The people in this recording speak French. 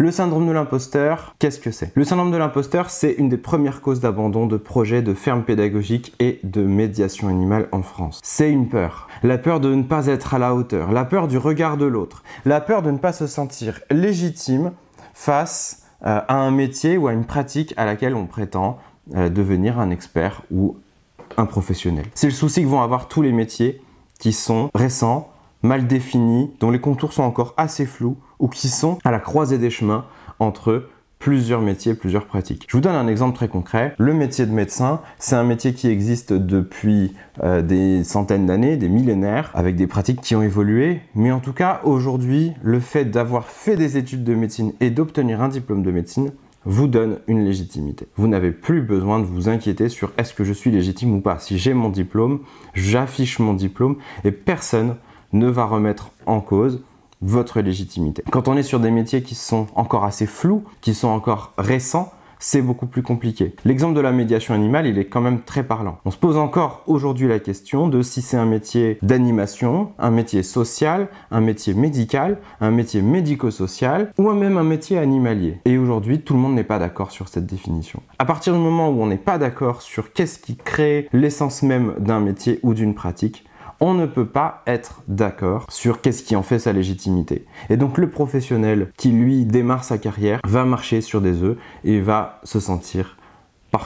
Le syndrome de l'imposteur, qu'est-ce que c'est? Le syndrome de l'imposteur, c'est une des premières causes d'abandon de projets de ferme pédagogique et de médiation animale en France. C'est une peur. La peur de ne pas être à la hauteur, la peur du regard de l'autre, la peur de ne pas se sentir légitime face euh, à un métier ou à une pratique à laquelle on prétend euh, devenir un expert ou un professionnel. C'est le souci que vont avoir tous les métiers qui sont récents, mal définis, dont les contours sont encore assez flous ou qui sont à la croisée des chemins entre plusieurs métiers, plusieurs pratiques. Je vous donne un exemple très concret. Le métier de médecin, c'est un métier qui existe depuis euh, des centaines d'années, des millénaires, avec des pratiques qui ont évolué. Mais en tout cas, aujourd'hui, le fait d'avoir fait des études de médecine et d'obtenir un diplôme de médecine vous donne une légitimité. Vous n'avez plus besoin de vous inquiéter sur est-ce que je suis légitime ou pas. Si j'ai mon diplôme, j'affiche mon diplôme et personne ne va remettre en cause votre légitimité. Quand on est sur des métiers qui sont encore assez flous, qui sont encore récents, c'est beaucoup plus compliqué. L'exemple de la médiation animale, il est quand même très parlant. On se pose encore aujourd'hui la question de si c'est un métier d'animation, un métier social, un métier médical, un métier médico-social ou même un métier animalier. Et aujourd'hui, tout le monde n'est pas d'accord sur cette définition. À partir du moment où on n'est pas d'accord sur qu'est-ce qui crée l'essence même d'un métier ou d'une pratique, on ne peut pas être d'accord sur qu'est-ce qui en fait sa légitimité. Et donc le professionnel qui lui démarre sa carrière va marcher sur des œufs et va se sentir